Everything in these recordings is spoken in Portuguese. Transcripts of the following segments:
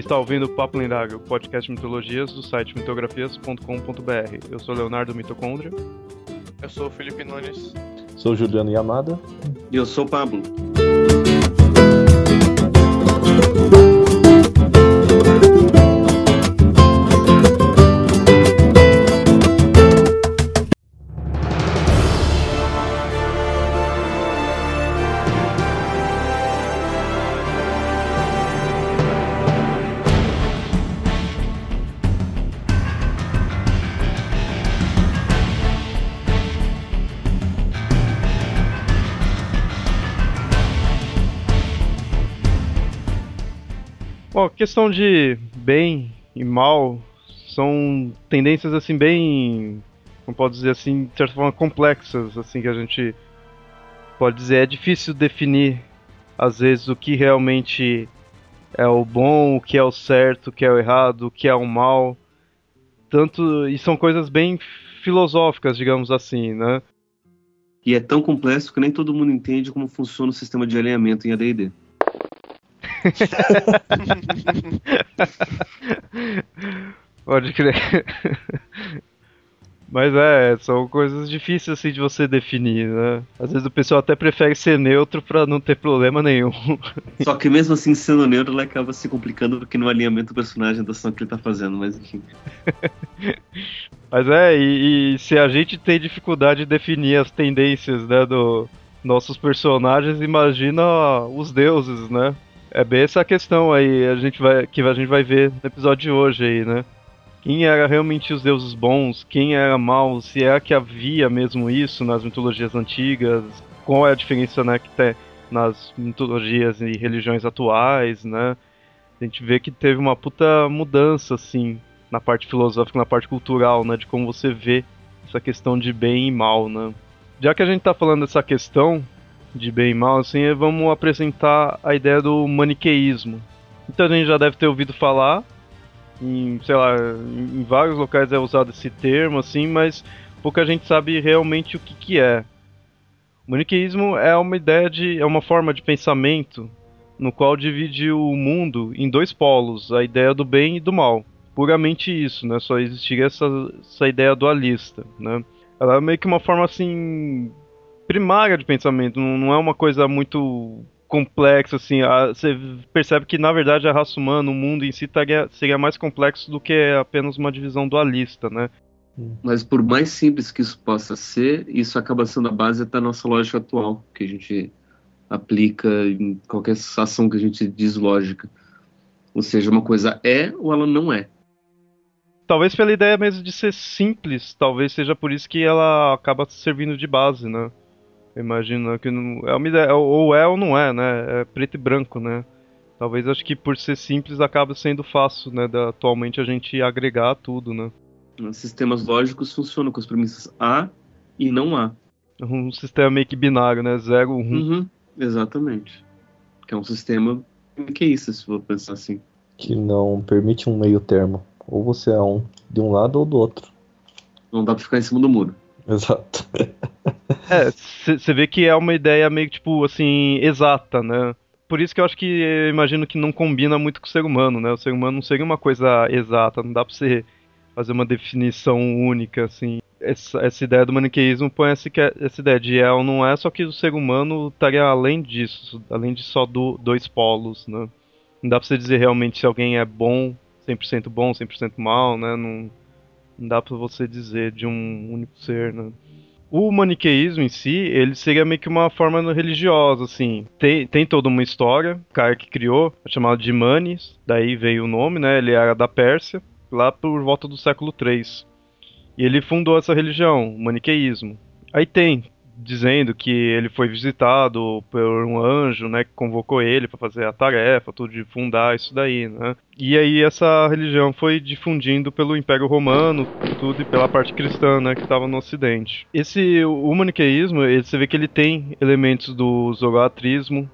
está ouvindo o Papo Lendário, podcast de mitologias do site mitografias.com.br. Eu sou Leonardo Mitocôndria. Eu sou o Felipe Nunes. Sou Juliano Yamada. E eu sou o Pablo. Bom, questão de bem e mal são tendências assim bem, como pode dizer assim, de certa forma complexas, assim que a gente pode dizer é difícil definir às vezes o que realmente é o bom, o que é o certo, o que é o errado, o que é o mal. Tanto e são coisas bem filosóficas, digamos assim, né? E é tão complexo que nem todo mundo entende como funciona o sistema de alinhamento em AD&D. Pode crer. Mas é, são coisas difíceis assim de você definir, né? Às vezes o pessoal até prefere ser neutro pra não ter problema nenhum. Só que mesmo assim, sendo neutro, ele acaba se complicando porque no alinhamento do personagem da ação que ele tá fazendo, mas enfim. Mas é, e, e, se a gente tem dificuldade de definir as tendências, né, do nossos personagens, imagina os deuses, né? É bem essa questão aí a gente vai, que a gente vai ver no episódio de hoje aí, né? Quem era realmente os deuses bons, quem era mal, se é que havia mesmo isso nas mitologias antigas, qual é a diferença né, que tem nas mitologias e religiões atuais, né? A gente vê que teve uma puta mudança, assim, na parte filosófica, na parte cultural, né? De como você vê essa questão de bem e mal, né? Já que a gente tá falando dessa questão, de bem e mal, assim, vamos apresentar a ideia do maniqueísmo. Então a gente já deve ter ouvido falar, em, sei lá, em vários locais é usado esse termo, assim, mas pouca gente sabe realmente o que, que é. O maniqueísmo é uma ideia de. é uma forma de pensamento no qual divide o mundo em dois polos, a ideia do bem e do mal. Puramente isso, né? Só existiria essa, essa ideia dualista, né? Ela é meio que uma forma assim primária de pensamento, não, não é uma coisa muito complexa, assim. A, você percebe que, na verdade, a raça humana, o mundo em si, taria, seria mais complexo do que apenas uma divisão dualista, né? Mas por mais simples que isso possa ser, isso acaba sendo a base da nossa lógica atual, que a gente aplica em qualquer ação que a gente diz lógica. Ou seja, uma coisa é ou ela não é. Talvez pela ideia mesmo de ser simples, talvez seja por isso que ela acaba servindo de base, né? Imagino que não, é uma ideia, ou é ou não é, né? É preto e branco, né? Talvez acho que por ser simples acaba sendo fácil, né? Da, atualmente a gente agregar tudo, né? Os sistemas lógicos funcionam com as premissas A e não A. Um sistema meio que binário, né? Zero, um. Uhum, exatamente. Que é um sistema que é isso, se for pensar assim. Que não permite um meio termo. Ou você é um de um lado ou do outro. Não dá pra ficar em cima do muro. Exato. É, você vê que é uma ideia meio tipo assim, exata, né? Por isso que eu acho que eu imagino que não combina muito com o ser humano, né? O ser humano não seria uma coisa exata, não dá pra você fazer uma definição única, assim. Essa, essa ideia do maniqueísmo põe essa, essa ideia de é ou não é, só que o ser humano estaria além disso, além de só do, dois polos, né? Não dá pra você dizer realmente se alguém é bom, 100% bom, 100% mal, né? Não, não dá para você dizer de um único ser, né? O maniqueísmo em si, ele seria meio que uma forma religiosa, assim. Tem, tem toda uma história, o cara que criou, chamado de Manes, daí veio o nome, né? Ele era da Pérsia, lá por volta do século III. E ele fundou essa religião, o maniqueísmo. Aí tem dizendo que ele foi visitado por um anjo, né, que convocou ele para fazer a tarefa, tudo de fundar isso daí, né? E aí essa religião foi difundindo pelo Império Romano, tudo e pela parte cristã, né, que estava no Ocidente. Esse o maniqueísmo, ele, você vê que ele tem elementos do zoroatrismo,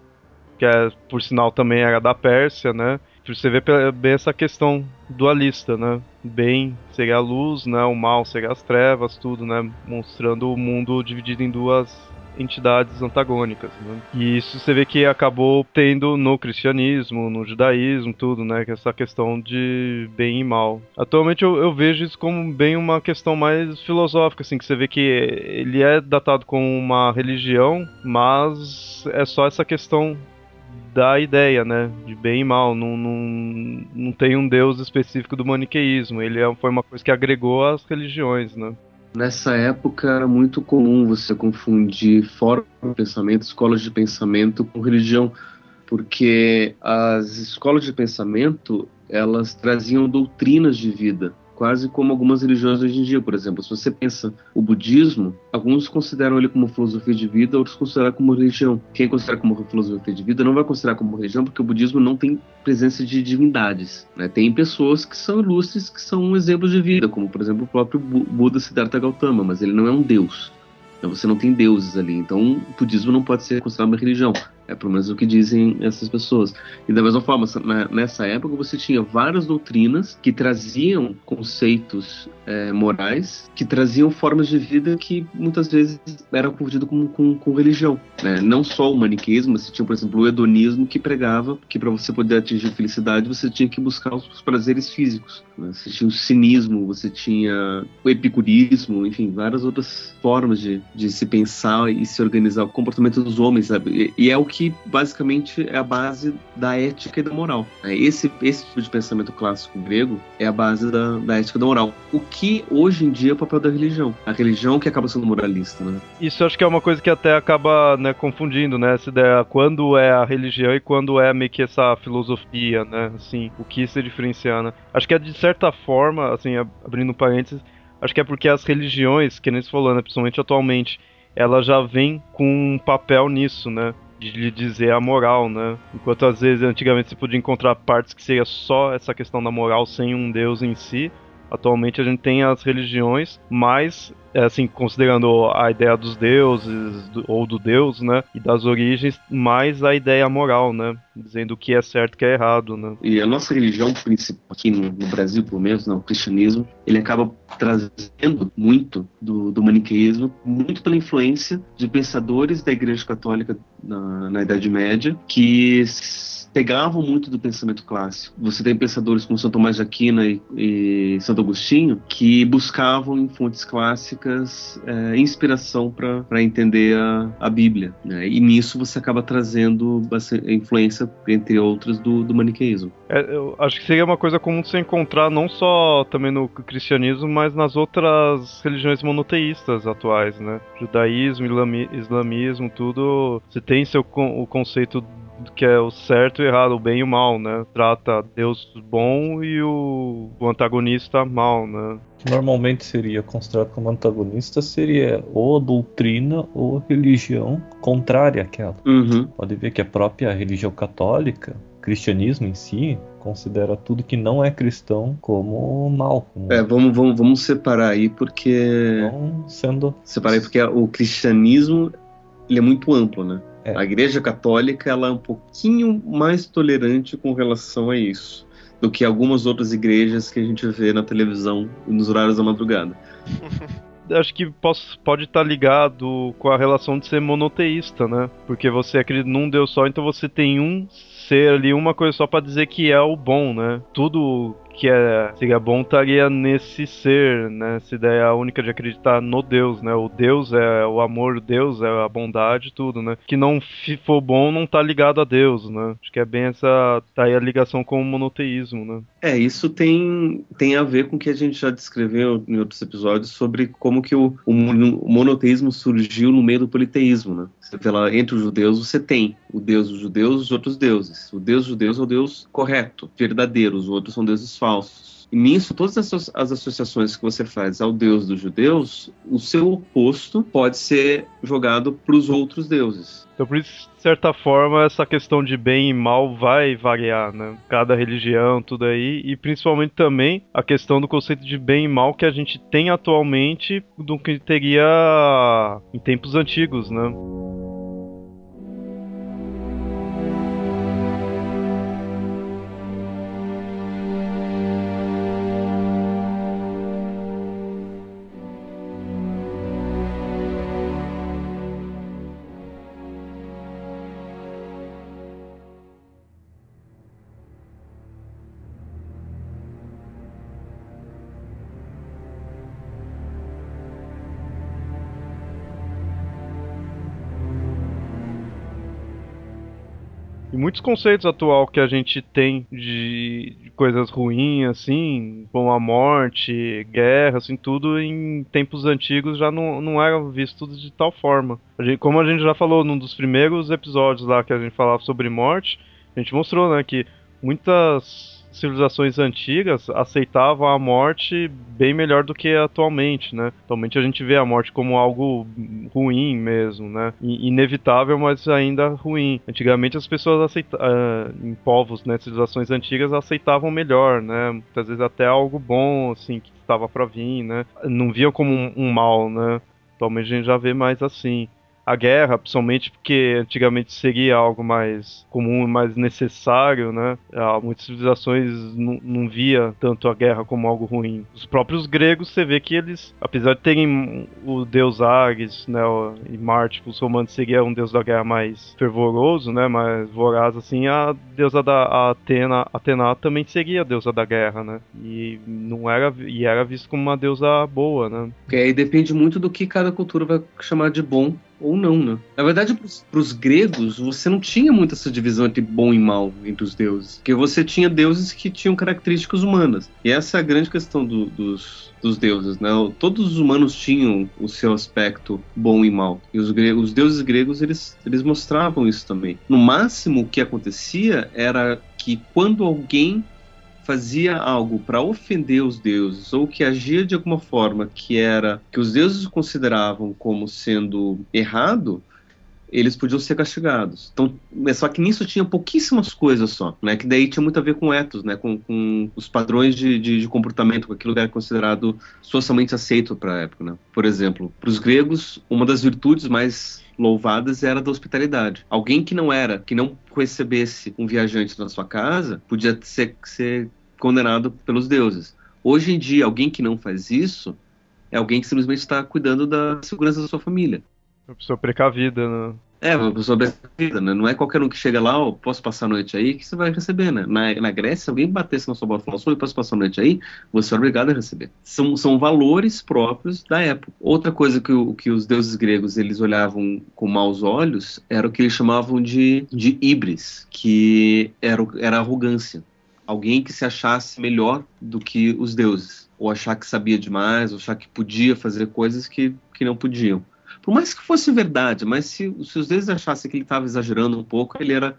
que é, por sinal também era da Pérsia, né? Você vê bem essa questão dualista, né? Bem seria a luz, né? O mal seria as trevas, tudo, né? Mostrando o mundo dividido em duas entidades antagônicas. Né? E isso você vê que acabou tendo no cristianismo, no judaísmo, tudo, né? Que é essa questão de bem e mal. Atualmente eu, eu vejo isso como bem uma questão mais filosófica, assim, que você vê que ele é datado como uma religião, mas é só essa questão da ideia, né? De bem e mal. Não, não, não tem um deus específico do maniqueísmo. Ele é, foi uma coisa que agregou às religiões, né? Nessa época era muito comum você confundir forma de pensamento, escolas de pensamento com religião, porque as escolas de pensamento elas traziam doutrinas de vida quase como algumas religiões hoje em dia, por exemplo. Se você pensa o budismo, alguns consideram ele como filosofia de vida, outros consideram como religião. Quem considera como filosofia de vida não vai considerar como religião, porque o budismo não tem presença de divindades. Né? Tem pessoas que são ilustres, que são um exemplo de vida, como por exemplo o próprio Buda Siddhartha Gautama, mas ele não é um deus. Então, você não tem deuses ali. Então, o budismo não pode ser considerado uma religião. É pelo menos o que dizem essas pessoas. E da mesma forma, nessa época você tinha várias doutrinas que traziam conceitos é, morais, que traziam formas de vida que muitas vezes eram confundidas com, com, com, religião. Né? Não só o maniqueísmo, mas você tinha, por exemplo, o hedonismo que pregava que para você poder atingir felicidade você tinha que buscar os prazeres físicos. Né? Você tinha o cinismo, você tinha o epicurismo, enfim, várias outras formas de, de se pensar e se organizar o comportamento dos homens. Sabe? E, e é o que que basicamente é a base da ética e da moral. É, esse, esse tipo de pensamento clássico grego é a base da, da ética e da moral. O que hoje em dia é o papel da religião. A religião que acaba sendo moralista, né? Isso acho que é uma coisa que até acaba né, confundindo, né? Essa ideia, quando é a religião e quando é meio que essa filosofia, né? Assim, o que se diferencia, né? Acho que é de certa forma, assim, abrindo parênteses, acho que é porque as religiões, que nem se falou, né, principalmente atualmente, ela já vem com um papel nisso, né? De lhe dizer a moral, né? Enquanto às vezes antigamente você podia encontrar partes que seria só essa questão da moral sem um deus em si, atualmente a gente tem as religiões, mas é, assim, considerando a ideia dos deuses do, ou do deus, né, e das origens, mais a ideia moral, né, dizendo o que é certo o que é errado, né. E a nossa religião principal aqui no, no Brasil, pelo menos, não, o cristianismo, ele acaba trazendo muito do, do maniqueísmo, muito pela influência de pensadores da Igreja Católica na, na Idade Média, que pegavam muito do pensamento clássico. Você tem pensadores como São Tomás de Aquina e, e Santo Agostinho que buscavam em fontes clássicas é, inspiração para entender a, a Bíblia. Né? E nisso você acaba trazendo influência, entre outras, do, do maniqueísmo. É, eu acho que seria uma coisa comum você encontrar não só também no cristianismo, mas nas outras religiões monoteístas atuais, né? Judaísmo, islamismo, tudo. Você tem seu o conceito que é o certo e o errado, o bem e o mal, né? Trata Deus bom e o, o antagonista mal, né? Normalmente seria considerado como antagonista seria ou a doutrina ou a religião contrária àquela. Uhum. Pode ver que a própria religião católica, o cristianismo em si, considera tudo que não é cristão como mal. Como... É, vamos, vamos, vamos separar aí porque. Não sendo. Separar aí porque o cristianismo ele é muito amplo, né? É. A Igreja Católica ela é um pouquinho mais tolerante com relação a isso do que algumas outras igrejas que a gente vê na televisão nos horários da madrugada. Acho que posso, pode estar ligado com a relação de ser monoteísta, né? Porque você acredita num Deus só, então você tem um ser ali, uma coisa só para dizer que é o bom, né? Tudo que é, seria bom estaria nesse ser, né? Essa ideia única de acreditar no Deus, né? O Deus é o amor, o Deus é a bondade, tudo, né? Que não for bom não tá ligado a Deus, né? Acho que é bem essa tá aí a ligação com o monoteísmo, né? É, isso tem tem a ver com o que a gente já descreveu em outros episódios sobre como que o, o monoteísmo surgiu no meio do politeísmo, né? Pela, entre os judeus você tem o Deus dos judeus os outros deuses. O Deus dos judeus é o Deus correto, verdadeiro, os outros são deuses falsos. E nisso, todas as, as associações que você faz ao Deus dos judeus, o seu oposto pode ser jogado para os outros deuses. Então, por isso, de certa forma, essa questão de bem e mal vai variar, né? Cada religião, tudo aí, e principalmente também a questão do conceito de bem e mal que a gente tem atualmente do que teria em tempos antigos, né? Muitos conceitos atual que a gente tem de, coisas ruins, assim, como a morte, guerra, assim, tudo em tempos antigos já não, não era visto de tal forma. A gente, como a gente já falou num dos primeiros episódios lá que a gente falava sobre morte, a gente mostrou, né, que muitas civilizações antigas aceitavam a morte bem melhor do que atualmente, né? Atualmente a gente vê a morte como algo ruim mesmo, né? Inevitável, mas ainda ruim. Antigamente as pessoas aceitavam, uh, em povos, né, civilizações antigas aceitavam melhor, né? Muitas vezes até algo bom, assim, que estava para vir, né? Não viam como um, um mal, né? Atualmente a gente já vê mais assim a guerra, principalmente porque antigamente seria algo mais comum, mais necessário, né? Ah, muitas civilizações não via tanto a guerra como algo ruim. Os próprios gregos, você vê que eles, apesar de terem o deus Ares, né, e Marte, os romanos seria um deus da guerra mais fervoroso, né, mais voraz assim, a deusa da a Atena, Atena também seria a deusa da guerra, né? E não era e era visto como uma deusa boa, né? Porque aí depende muito do que cada cultura vai chamar de bom ou não, né? Na verdade, para os gregos, você não tinha muito essa divisão entre bom e mal entre os deuses, porque você tinha deuses que tinham características humanas. E essa é a grande questão do, dos, dos deuses, né? Todos os humanos tinham o seu aspecto bom e mal. E os, gregos, os deuses gregos, eles, eles mostravam isso também. No máximo, o que acontecia era que quando alguém fazia algo para ofender os deuses ou que agia de alguma forma que era que os deuses consideravam como sendo errado, eles podiam ser castigados. Então, é só que nisso tinha pouquíssimas coisas só, né? Que daí tinha muito a ver com ethos, né? Com, com os padrões de, de, de, comportamento, com aquilo que era considerado socialmente aceito para a época, né? Por exemplo, para os gregos, uma das virtudes mais louvadas era da hospitalidade. Alguém que não era, que não recebesse um viajante na sua casa, podia ser, ser condenado pelos deuses. Hoje em dia, alguém que não faz isso é alguém que simplesmente está cuidando da segurança da sua família. Uma pessoa precavida, né? É, uma pessoa precavida, né? Não é qualquer um que chega lá, ó, posso passar a noite aí, que você vai receber, né? Na, na Grécia, se alguém batesse na sua porta e falasse, posso passar a noite aí, você é obrigado a receber. São, são valores próprios da época. Outra coisa que, o, que os deuses gregos, eles olhavam com maus olhos, era o que eles chamavam de, de ibris, que era, era arrogância alguém que se achasse melhor do que os deuses, ou achar que sabia demais, ou achar que podia fazer coisas que, que não podiam. Por mais que fosse verdade, mas se, se os deuses achassem que ele estava exagerando um pouco, ele era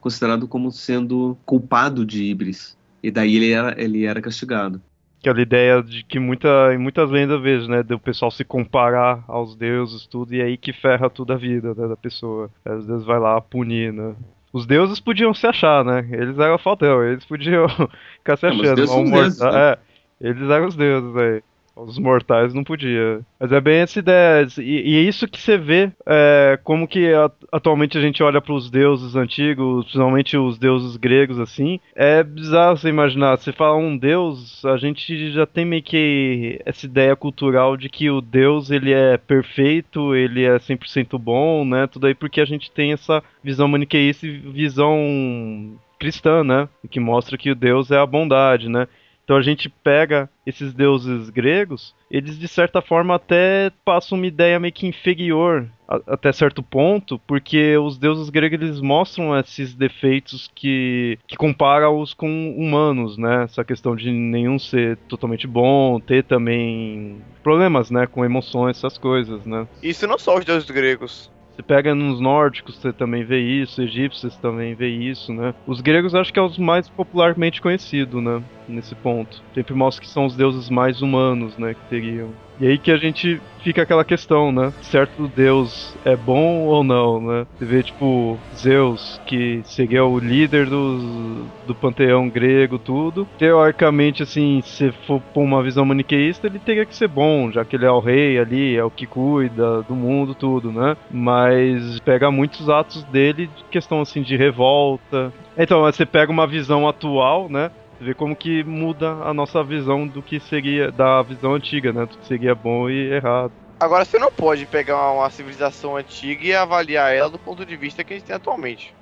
considerado como sendo culpado de Ibris. E daí ele era, ele era castigado. Aquela ideia de que muita, em muitas lendas vejo, né? Do pessoal se comparar aos deuses, tudo, e aí que ferra toda a vida né, da pessoa. Os deuses vai lá punir, né? Os deuses podiam se achar, né? Eles eram faltão, eles podiam ficar se achando. Não, deuses, né? é, eles eram os deuses aí. Os mortais não podia. Mas é bem essa ideia. E, e é isso que você vê é, como que a, atualmente a gente olha para os deuses antigos, principalmente os deuses gregos, assim. É bizarro você imaginar. Você fala um deus, a gente já tem meio que essa ideia cultural de que o deus ele é perfeito, ele é 100% bom, né? Tudo aí porque a gente tem essa visão maniqueísta e visão cristã, né? Que mostra que o Deus é a bondade, né? Então a gente pega esses deuses gregos, eles de certa forma até passam uma ideia meio que inferior a, até certo ponto, porque os deuses gregos eles mostram esses defeitos que, que compara-os com humanos, né? Essa questão de nenhum ser totalmente bom, ter também problemas, né, com emoções, essas coisas, né? Isso não só os deuses gregos. Você pega nos nórdicos, você também vê isso, egípcios também vê isso, né? Os gregos acho que é os mais popularmente conhecidos, né? Nesse ponto. Sempre mostra que são os deuses mais humanos, né? Que teriam. E aí que a gente fica aquela questão, né? Certo Deus é bom ou não, né? Você vê, tipo, Zeus, que seria o líder do, do panteão grego, tudo. Teoricamente, assim, se for por uma visão maniqueísta, ele teria que ser bom, já que ele é o rei ali, é o que cuida do mundo, tudo, né? Mas pega muitos atos dele de questão, assim, de revolta. Então, você pega uma visão atual, né? Você vê como que muda a nossa visão do que seria da visão antiga, né? Do que seria bom e errado. Agora você não pode pegar uma civilização antiga e avaliar ela do ponto de vista que a gente tem atualmente.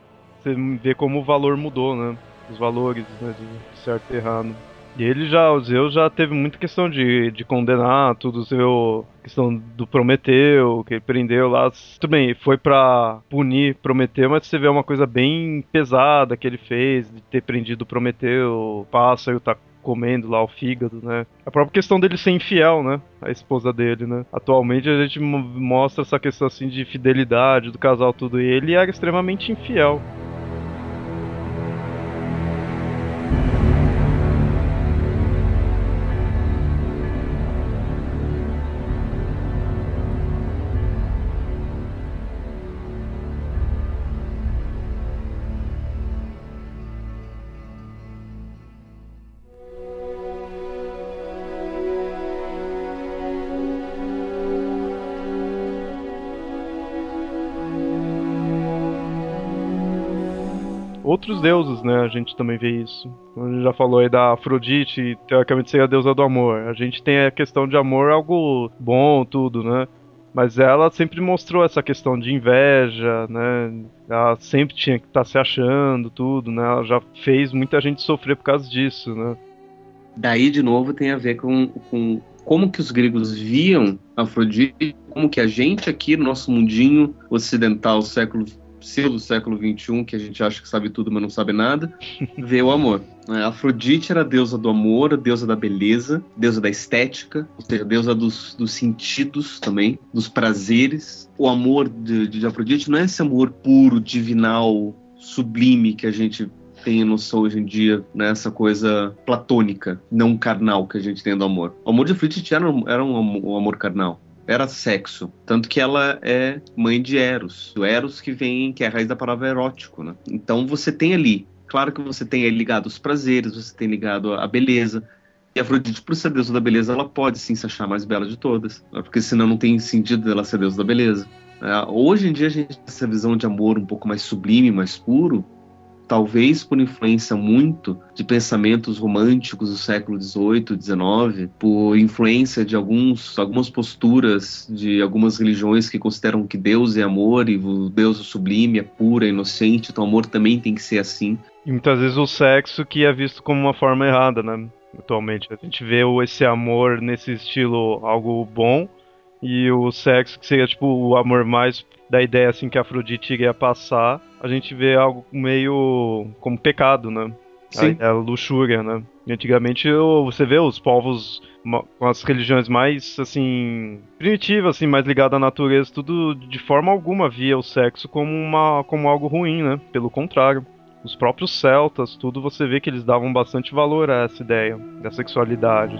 Você vê como o valor mudou, né? Os valores, né? De certo e errado. E ele já, o Zeus já teve muita questão de, de condenar tudo, o questão do Prometeu, que ele prendeu lá. Tudo bem, foi pra punir Prometeu, mas você vê uma coisa bem pesada que ele fez, de ter prendido Prometeu, o pássaro tá comendo lá o fígado, né? A própria questão dele ser infiel, né? A esposa dele, né? Atualmente a gente mostra essa questão assim de fidelidade do casal tudo e ele era extremamente infiel. Outros deuses, né? A gente também vê isso. A gente já falou aí da Afrodite, teoricamente seria a deusa do amor. A gente tem a questão de amor algo bom, tudo, né? Mas ela sempre mostrou essa questão de inveja, né? Ela sempre tinha que estar tá se achando, tudo, né? Ela já fez muita gente sofrer por causa disso, né? Daí, de novo, tem a ver com, com como que os gregos viam Afrodite, como que a gente aqui no nosso mundinho ocidental, século pseudo século XXI, que a gente acha que sabe tudo, mas não sabe nada, vê o amor. A Afrodite era a deusa do amor, a deusa da beleza, deusa da estética, ou seja, deusa dos, dos sentidos também, dos prazeres. O amor de, de Afrodite não é esse amor puro, divinal, sublime que a gente tem noção hoje em dia, nessa né, coisa platônica, não carnal que a gente tem do amor. O amor de Afrodite era, era um, um amor carnal era sexo. Tanto que ela é mãe de Eros. O Eros que vem, que é a raiz da palavra erótico, né? Então você tem ali, claro que você tem ligado os prazeres, você tem ligado a beleza. E a Afrodite, por ser deusa da beleza, ela pode sim se achar mais bela de todas. Né? Porque senão não tem sentido dela ser deusa da beleza. É, hoje em dia a gente tem essa visão de amor um pouco mais sublime, mais puro, talvez por influência muito de pensamentos românticos do século XVIII, XIX, por influência de alguns, algumas posturas de algumas religiões que consideram que Deus é amor e o Deus é sublime, é puro, é inocente, então o amor também tem que ser assim. E muitas vezes o sexo que é visto como uma forma errada, né? Atualmente. A gente vê esse amor nesse estilo algo bom, e o sexo que seria tipo o amor mais da ideia assim que a Afrodite iria passar, a gente vê algo meio como pecado, né? Sim. A, a luxúria, né? E antigamente você vê os povos com as religiões mais assim primitivas, assim, mais ligadas à natureza, tudo de forma alguma via o sexo como uma como algo ruim, né? Pelo contrário. Os próprios celtas, tudo você vê que eles davam bastante valor a essa ideia da sexualidade.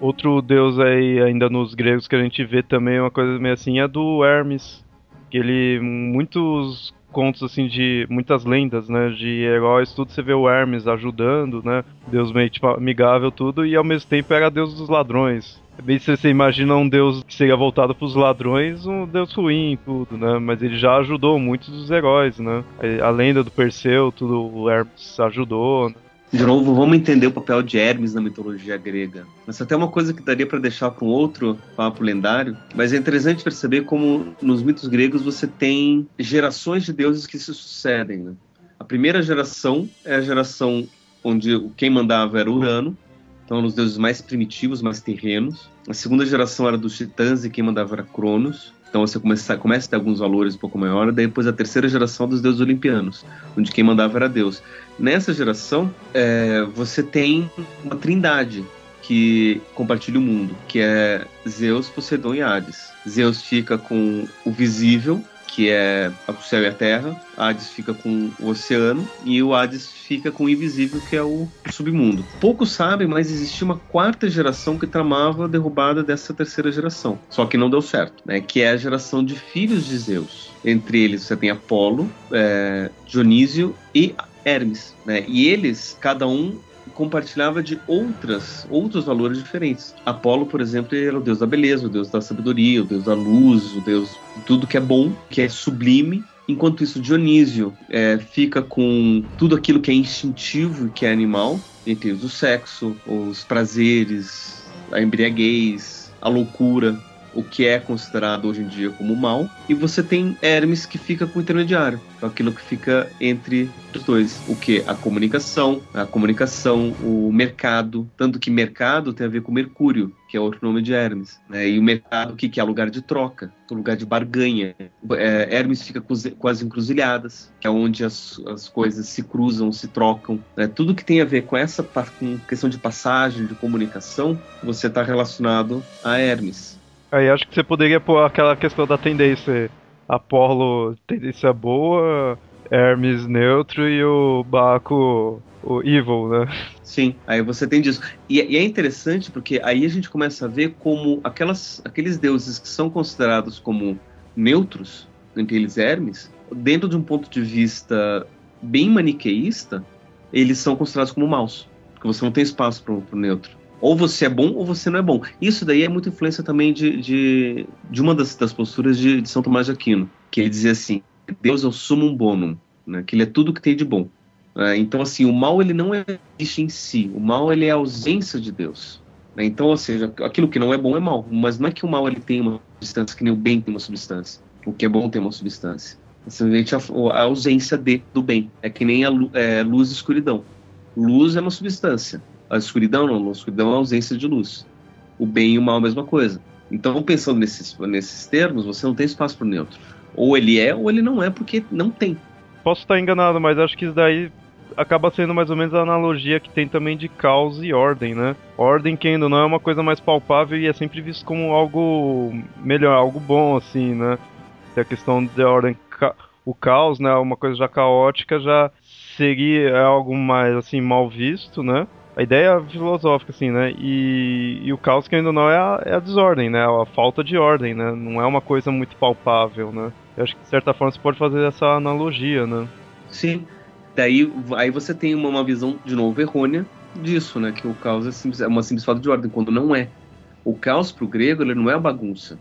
Outro deus aí, ainda nos gregos, que a gente vê também uma coisa meio assim, é do Hermes. Que ele, muitos contos assim de muitas lendas, né, de heróis, tudo você vê o Hermes ajudando, né, Deus meio tipo amigável tudo e ao mesmo tempo era Deus dos ladrões. Bem se você imagina um Deus que seria voltado para os ladrões, um Deus ruim tudo, né, mas ele já ajudou muitos dos heróis, né. A lenda do Perseu, tudo o Hermes ajudou, né? De novo, vamos entender o papel de Hermes na mitologia grega. É até uma coisa que daria para deixar para um outro papo lendário, mas é interessante perceber como nos mitos gregos você tem gerações de deuses que se sucedem. Né? A primeira geração é a geração onde quem mandava era Urano, então os deuses mais primitivos, mais terrenos. A segunda geração era dos titãs e quem mandava era Cronos. Então você começa, começa a ter alguns valores um pouco maiores, daí depois a terceira geração dos deuses olimpianos, onde quem mandava era Deus. Nessa geração, é, você tem uma trindade que compartilha o mundo, que é Zeus, Poseidon e Hades. Zeus fica com o visível, que é o céu e a terra, Hades fica com o oceano e o Hades fica com o invisível, que é o submundo. Poucos sabem, mas existia uma quarta geração que tramava a derrubada dessa terceira geração, só que não deu certo, né? Que é a geração de filhos de Zeus. Entre eles você tem Apolo, é, Dionísio e Hermes, né? E eles, cada um compartilhava de outras outros valores diferentes. Apolo, por exemplo, era o deus da beleza, o deus da sabedoria, o deus da luz, o deus de tudo que é bom, que é sublime. Enquanto isso, Dionísio é, fica com tudo aquilo que é instintivo e que é animal, entre o sexo, os prazeres, a embriaguez, a loucura. O que é considerado hoje em dia como mal, e você tem Hermes que fica com o intermediário, que é aquilo que fica entre os dois. O que? A comunicação, a comunicação, o mercado, tanto que mercado tem a ver com Mercúrio, que é outro nome de Hermes. Né? E o mercado, que, que é lugar de troca, lugar de barganha. É, Hermes fica com, as encruzilhadas, que é onde as, as coisas se cruzam, se trocam. Né? Tudo que tem a ver com essa com questão de passagem, de comunicação, você está relacionado a Hermes. Aí acho que você poderia pôr aquela questão da tendência. Apolo, tendência boa, Hermes neutro e o Baco o evil, né? Sim, aí você tem disso. E, e, é interessante porque aí a gente começa a ver como aquelas, aqueles deuses que são considerados como neutros, entre eles Hermes, dentro de um ponto de vista bem maniqueísta, eles são considerados como maus. Porque você não tem espaço para o neutro. Ou você é bom ou você não é bom. Isso daí é muita influência também de, de, de uma das, das posturas de, de, São Tomás de Aquino, que ele dizia assim: Deus é o sumum bonum, né? que ele é tudo que tem de bom. É, então, assim, o mal ele não existe em si. O mal ele é a ausência de Deus. Né? Então, ou seja, aquilo que não é bom é mal. Mas não é que o mal ele tem uma substância que nem o bem tem uma substância. O que é bom tem uma substância. É simplesmente a, a ausência de do bem. É que nem a é, luz e escuridão. Luz é uma substância. A escuridão não. A escuridão é a ausência de luz. O bem e o mal é a mesma coisa. Então, pensando nesses, nesses termos, você não tem espaço para o neutro. Ou ele é, ou ele não é, porque não tem. Posso estar enganado, mas acho que isso daí acaba sendo mais ou menos a analogia que tem também de caos e ordem, né? Ordem, que ainda não é uma coisa mais palpável e é sempre visto como algo melhor, algo bom, assim, né? E a questão da ordem, o caos, né? Uma coisa já caótica já seria algo mais, assim, mal visto, né? A ideia filosófica, assim, né? E, e o caos que ainda não é a, é a desordem, né? A falta de ordem, né? Não é uma coisa muito palpável, né? Eu acho que de certa forma você pode fazer essa analogia, né? Sim. Daí aí você tem uma, uma visão, de novo, errônea disso, né? Que o caos é, simples, é uma simples falta de ordem, quando não é. O caos para o grego ele não é a bagunça.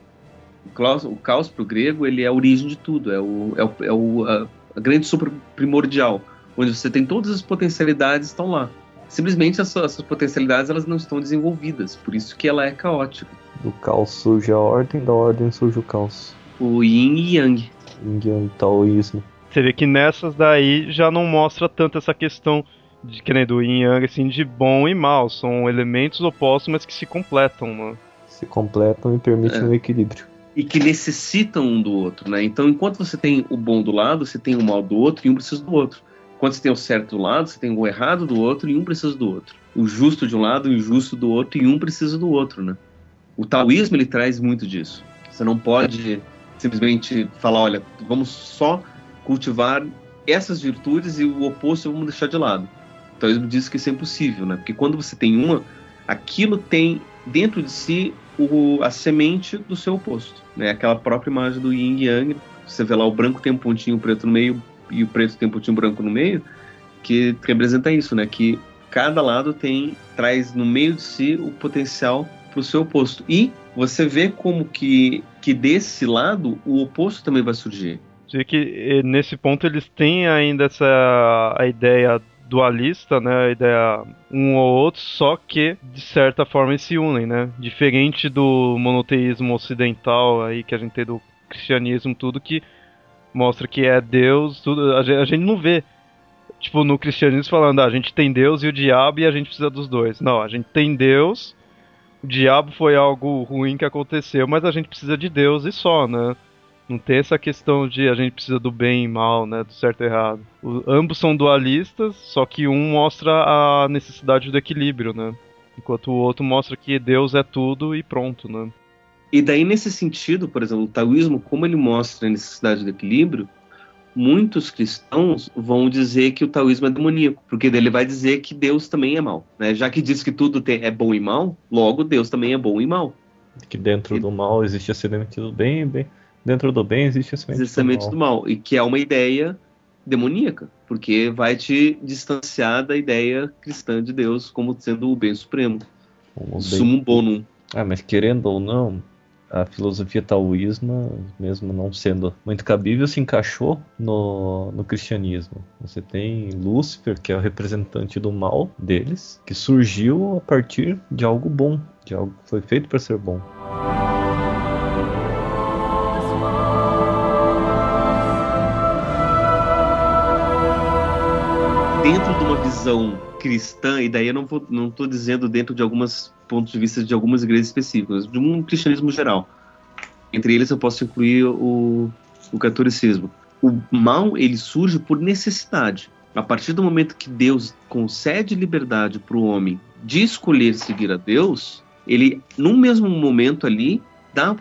O caos, o caos para o grego ele é a origem de tudo, é, o, é, o, é o, a, a, grande super primordial, onde você tem todas as potencialidades estão lá. Simplesmente essas, essas potencialidades elas não estão desenvolvidas, por isso que ela é caótica. Do caos surge a ordem, da ordem surge o caos. O yin e yang. Yin yang, taoísmo. Você vê que nessas daí já não mostra tanto essa questão de que nem do yin yang assim de bom e mal, são elementos opostos, mas que se completam, né? Se completam e permitem é. um equilíbrio. E que necessitam um do outro, né? Então, enquanto você tem o bom do lado, você tem o mal do outro e um precisa do outro. Quando você tem o certo do lado, você tem o errado do outro e um precisa do outro. O justo de um lado o injusto do outro e um precisa do outro, né? O taoísmo ele traz muito disso. Você não pode simplesmente falar, olha, vamos só cultivar essas virtudes e o oposto vamos deixar de lado. Então ele diz que isso é impossível, né? Porque quando você tem uma, aquilo tem dentro de si o, a semente do seu oposto, né? Aquela própria imagem do yin e yang, você vê lá o branco tem um pontinho preto no meio e o preto tem um pontinho branco no meio, que representa isso, né? Que cada lado tem traz no meio de si o potencial para o seu oposto. E você vê como que que desse lado o oposto também vai surgir. Dizer que eh, nesse ponto eles têm ainda essa a ideia dualista, né, a ideia um ou outro, só que de certa forma eles se unem, né? Diferente do monoteísmo ocidental aí que a gente tem do cristianismo, tudo que mostra que é Deus, tudo a gente, a gente não vê tipo no cristianismo falando, ah, a gente tem Deus e o diabo e a gente precisa dos dois. Não, a gente tem Deus, o diabo foi algo ruim que aconteceu, mas a gente precisa de Deus e só, né? Não tem essa questão de a gente precisa do bem e mal, né? Do certo e errado. O, ambos são dualistas, só que um mostra a necessidade do equilíbrio, né? Enquanto o outro mostra que Deus é tudo e pronto, né? E daí, nesse sentido, por exemplo, o taoísmo, como ele mostra a necessidade do equilíbrio, muitos cristãos vão dizer que o taoísmo é demoníaco, porque ele vai dizer que Deus também é mal. Né? Já que diz que tudo é bom e mal, logo Deus também é bom e mal. Que dentro e... do mal existe a semente do bem, bem dentro do bem existe a semente, existe do, mal. do mal. E que é uma ideia demoníaca, porque vai te distanciar da ideia cristã de Deus como sendo o bem supremo. O Sumum bonum. Ah, mas querendo ou não, a filosofia taoísma, mesmo não sendo muito cabível, se encaixou no, no cristianismo. Você tem Lúcifer, que é o representante do mal deles, que surgiu a partir de algo bom, de algo que foi feito para ser bom. Dentro de uma visão cristã, e daí eu não estou dizendo dentro de algumas pontos de vista de algumas igrejas específicas, de um cristianismo geral. Entre eles eu posso incluir o, o catolicismo. O mal, ele surge por necessidade. A partir do momento que Deus concede liberdade para o homem de escolher seguir a Deus, ele, no mesmo momento ali, dá a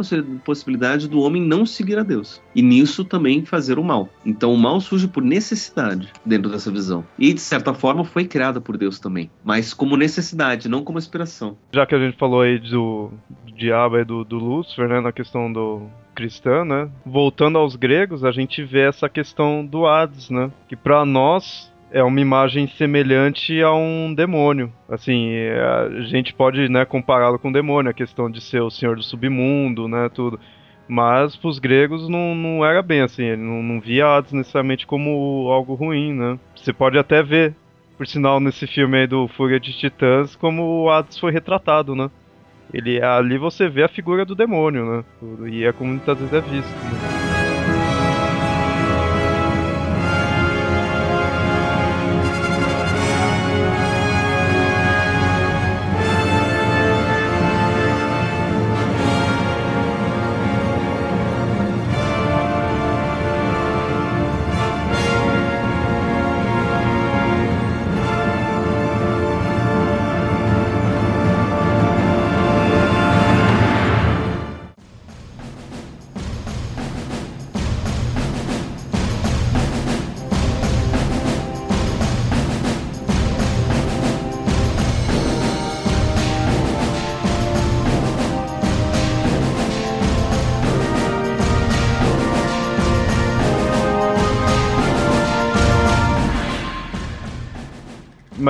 possibilidade do homem não seguir a Deus. E nisso também fazer o mal. Então o mal surge por necessidade dentro dessa visão. E de certa forma foi criada por Deus também. Mas como necessidade, não como aspiração. Já que a gente falou aí do, do diabo e do, do Lúcifer, né? Na questão do, cristã, né? Voltando aos gregos, a gente vê essa questão do Hades, né? Que para nós é uma imagem semelhante a um demônio. Assim, a gente pode né, compará-lo com demônio, a questão de ser o senhor do submundo, né, tudo. Mas para os gregos não, não era bem assim, ele não, não via Hades necessariamente como algo ruim, né? Você pode até ver, por sinal, nesse filme aí do Fúria de Titãs, como o Hades foi retratado, né? Ele, ali você vê a figura do demônio, né? E é como muitas vezes é visto. Né?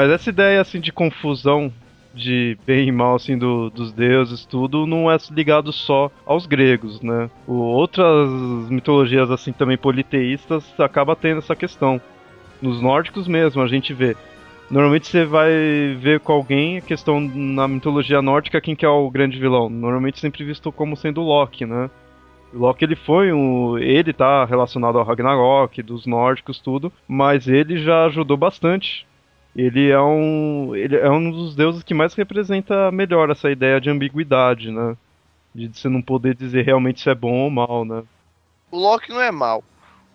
Mas essa ideia assim de confusão de bem e mal assim do, dos deuses tudo não é ligado só aos gregos né? O, outras mitologias assim também politeístas acaba tendo essa questão. Nos nórdicos mesmo a gente vê. Normalmente você vai ver com alguém a questão na mitologia nórdica quem que é o grande vilão. Normalmente sempre visto como sendo Loki né? Loki ele foi um, ele tá relacionado ao Ragnarok dos nórdicos tudo mas ele já ajudou bastante ele é um ele é um dos deuses que mais representa melhor essa ideia de ambiguidade, né? De você não poder dizer realmente se é bom ou mal, né? O Loki não é mal.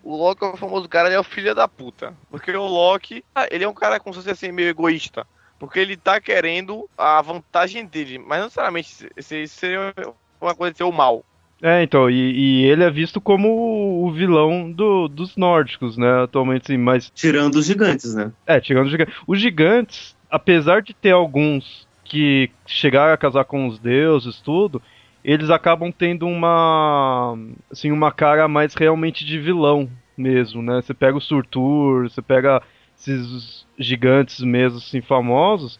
O Loki é o famoso cara, ele é o filho da puta. Porque o Loki, ah, ele é um cara como se assim, meio egoísta. Porque ele tá querendo a vantagem dele. Mas não necessariamente se seria uma coisa de ser o mal. É, então, e, e, ele é visto como o vilão do, dos nórdicos, né, atualmente, sim, mas... Tirando os gigantes, né? É, tirando os gigantes. Os gigantes, apesar de ter alguns que chegaram a casar com os deuses, tudo, eles acabam tendo uma, assim, uma cara mais realmente de vilão mesmo, né? Você pega o Surtur, você pega esses gigantes mesmo, assim, famosos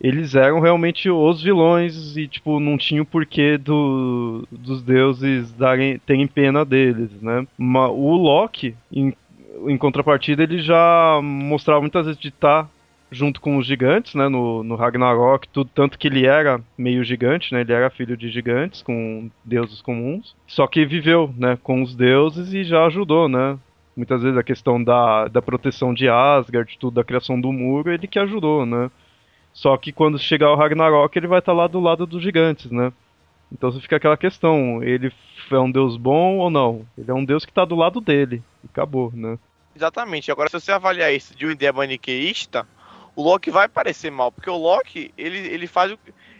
eles eram realmente os vilões e, tipo, não tinha o porquê do, dos deuses darem, terem pena deles, né? o Loki, em, em contrapartida, ele já mostrava muitas vezes de estar tá junto com os gigantes, né, no, no Ragnarok, tudo, tanto que ele era meio gigante, né, ele era filho de gigantes, com deuses comuns, só que viveu, né, com os deuses e já ajudou, né, muitas vezes a questão da, da proteção de Asgard, tudo, da criação do muro, ele que ajudou, né, só que quando chegar o Ragnarok, ele vai estar tá lá do lado dos gigantes, né? Então fica aquela questão, ele é um deus bom ou não? Ele é um deus que está do lado dele. E acabou, né? Exatamente. Agora, se você avaliar isso de uma ideia maniqueísta, o Loki vai parecer mal, porque o Loki, ele, ele faz o.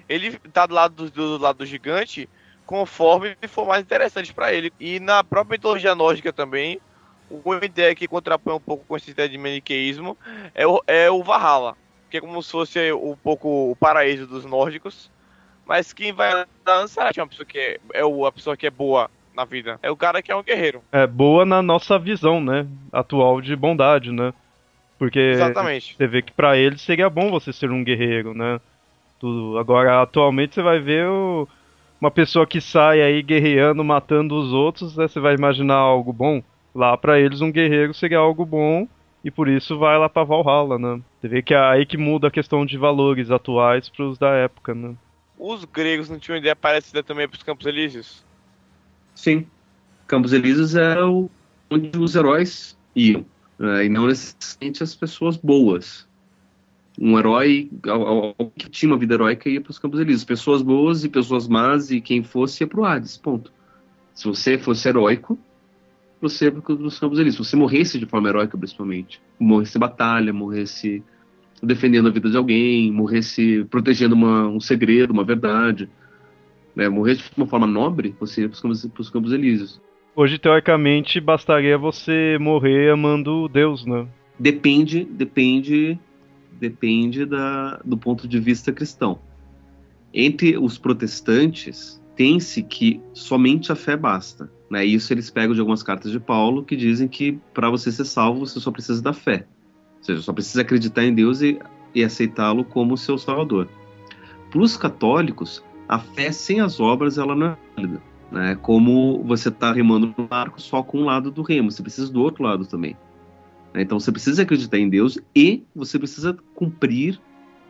Ele tá do lado do, do lado do gigante conforme for mais interessante para ele. E na própria mitologia nórdica também, uma ideia que contrapõe um pouco com essa ideia de maniqueísmo é o, é o Valhalla que é como se fosse um pouco o paraíso dos nórdicos, mas quem vai dançar é uma pessoa que é, é a pessoa que é boa na vida. É o cara que é um guerreiro. É boa na nossa visão, né? Atual de bondade, né? Porque Exatamente. você vê que para eles seria bom você ser um guerreiro, né? Tudo. Agora, atualmente você vai ver o... uma pessoa que sai aí guerreando, matando os outros, né? você vai imaginar algo bom. Lá para eles um guerreiro seria algo bom e por isso vai lá pra Valhalla, né? Você vê que é aí que muda a questão de valores atuais pros da época, né? Os gregos não tinham ideia parecida também pros Campos Elíseos? Sim. Campos Elíseos era o, onde os heróis iam. né, e não necessariamente as pessoas boas. Um herói, alguém que tinha uma vida heróica ia para os Campos Elíseos. Pessoas boas e pessoas más e quem fosse ia para o Hades, ponto. Se você fosse heróico, você ia para os Campos Elíseos. Se você morresse de forma heróica, principalmente, morresse em batalha, morresse defendendo a vida de alguém, morresse protegendo uma, um segredo, uma verdade, né, morresse de uma forma nobre, você ia para os Campos, Campos Elíseos. Hoje, teoricamente, bastaria você morrer amando Deus, né? Depende, depende, depende da, do ponto de vista cristão. Entre os protestantes, tem-se que somente a fé basta. Né? Isso eles pegam de algumas cartas de Paulo que dizem que para você ser salvo você só precisa da fé. Ou seja, só precisa acreditar em Deus e, e aceitá-lo como seu salvador. Para os católicos, a fé sem as obras ela não é válida. Né? Como você está remando no barco só com um lado do remo, você precisa do outro lado também. Né? Então você precisa acreditar em Deus e você precisa cumprir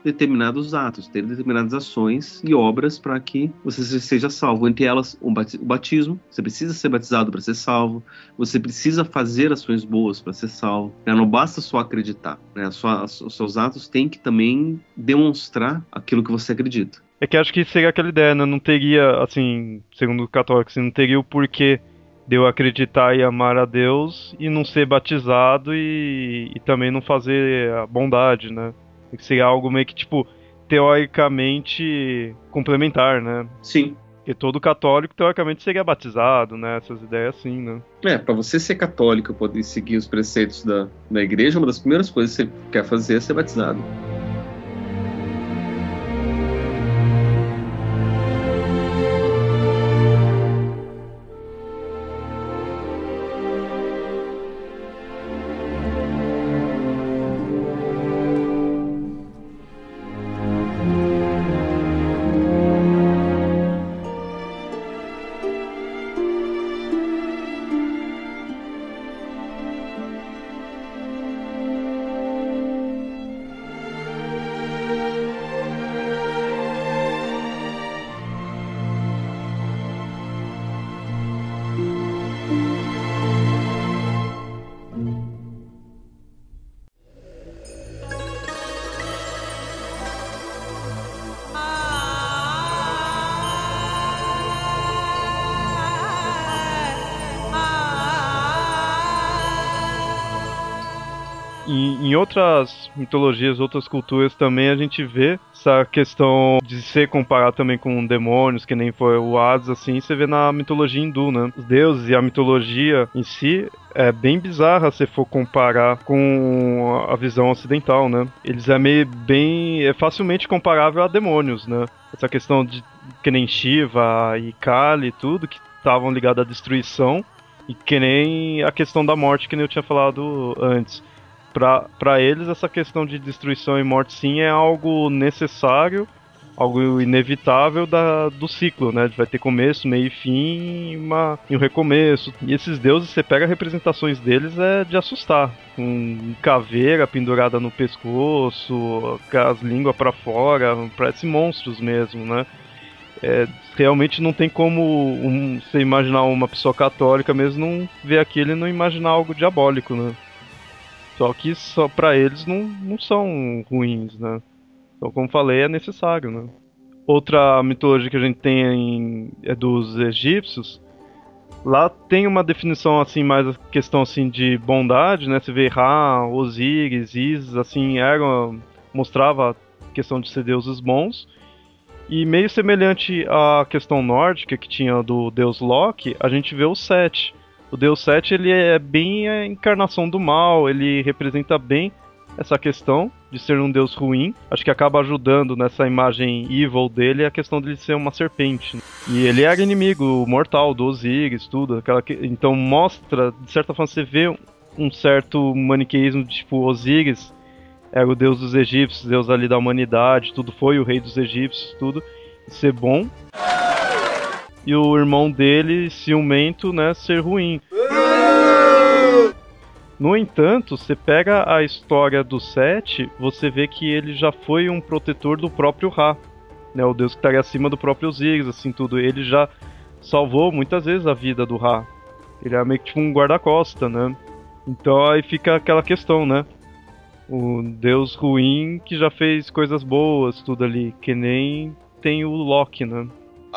determinados atos, ter determinadas ações e obras para que você seja salvo. Entre elas, o batismo. Você precisa ser batizado para ser salvo. Você precisa fazer ações boas para ser salvo. Né? Não basta só acreditar. Né? os seus atos têm que também demonstrar aquilo que você acredita. É que acho que seria aquela ideia, né? Não teria, assim, segundo o católico, assim, não teria o porquê de eu acreditar e amar a Deus e não ser batizado e, e também não fazer a bondade, né? Que seria algo meio que, tipo, teoricamente complementar, né? Sim. Porque todo católico, teoricamente, seria batizado, né? Essas ideias assim, né? É, para você ser católico e poder seguir os preceitos da, da igreja, uma das primeiras coisas que você quer fazer é ser batizado. Em outras mitologias, outras culturas também a gente vê essa questão de ser comparado também com demônios, que nem foi o Hades, assim, você vê na mitologia hindu, né? Os deuses e a mitologia em si é bem bizarra se for comparar com a visão ocidental, né? Eles é meio bem. é facilmente comparável a demônios, né? Essa questão de que nem Shiva e Kali tudo, que estavam ligados à destruição, e que nem a questão da morte que nem eu tinha falado antes para eles essa questão de destruição e morte sim é algo necessário, algo inevitável da, do ciclo, né? Vai ter começo, meio e fim uma, e um recomeço. E esses deuses, você pega representações deles, é de assustar. Com caveira pendurada no pescoço, com as línguas para fora, parece monstros mesmo, né? É, realmente não tem como um, você imaginar uma pessoa católica mesmo não ver aquilo e não imaginar algo diabólico, né? Só que só para eles não, não são ruins, né? Então, como falei, é necessário, né? Outra mitologia que a gente tem em, é dos egípcios. Lá tem uma definição assim mais a questão assim de bondade, né? Você vê Ra, Osíris, Isis, assim, eram mostrava a questão de ser deuses bons. E meio semelhante à questão nórdica que tinha do deus Loki, a gente vê o Sete, o Deus 7 ele é bem a encarnação do mal, ele representa bem essa questão de ser um deus ruim. Acho que acaba ajudando nessa imagem evil dele a questão de ele ser uma serpente. E ele era inimigo mortal do Osiris, tudo. Aquela que... Então mostra, de certa forma, você vê um certo maniqueísmo, tipo, Osiris era o deus dos egípcios, deus ali da humanidade, tudo foi o rei dos egípcios, tudo. Ser bom e o irmão dele, ciumento, né, ser ruim. No entanto, você pega a história do Sete, você vê que ele já foi um protetor do próprio Ra, né, o deus que estaria acima do próprio Osiris, assim tudo. Ele já salvou muitas vezes a vida do Ra. Ele é meio que tipo um guarda-costa, né? Então aí fica aquela questão, né? O Deus ruim que já fez coisas boas, tudo ali, que nem tem o Loki, né?